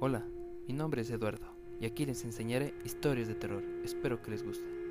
Hola, mi nombre es Eduardo y aquí les enseñaré historias de terror. Espero que les guste.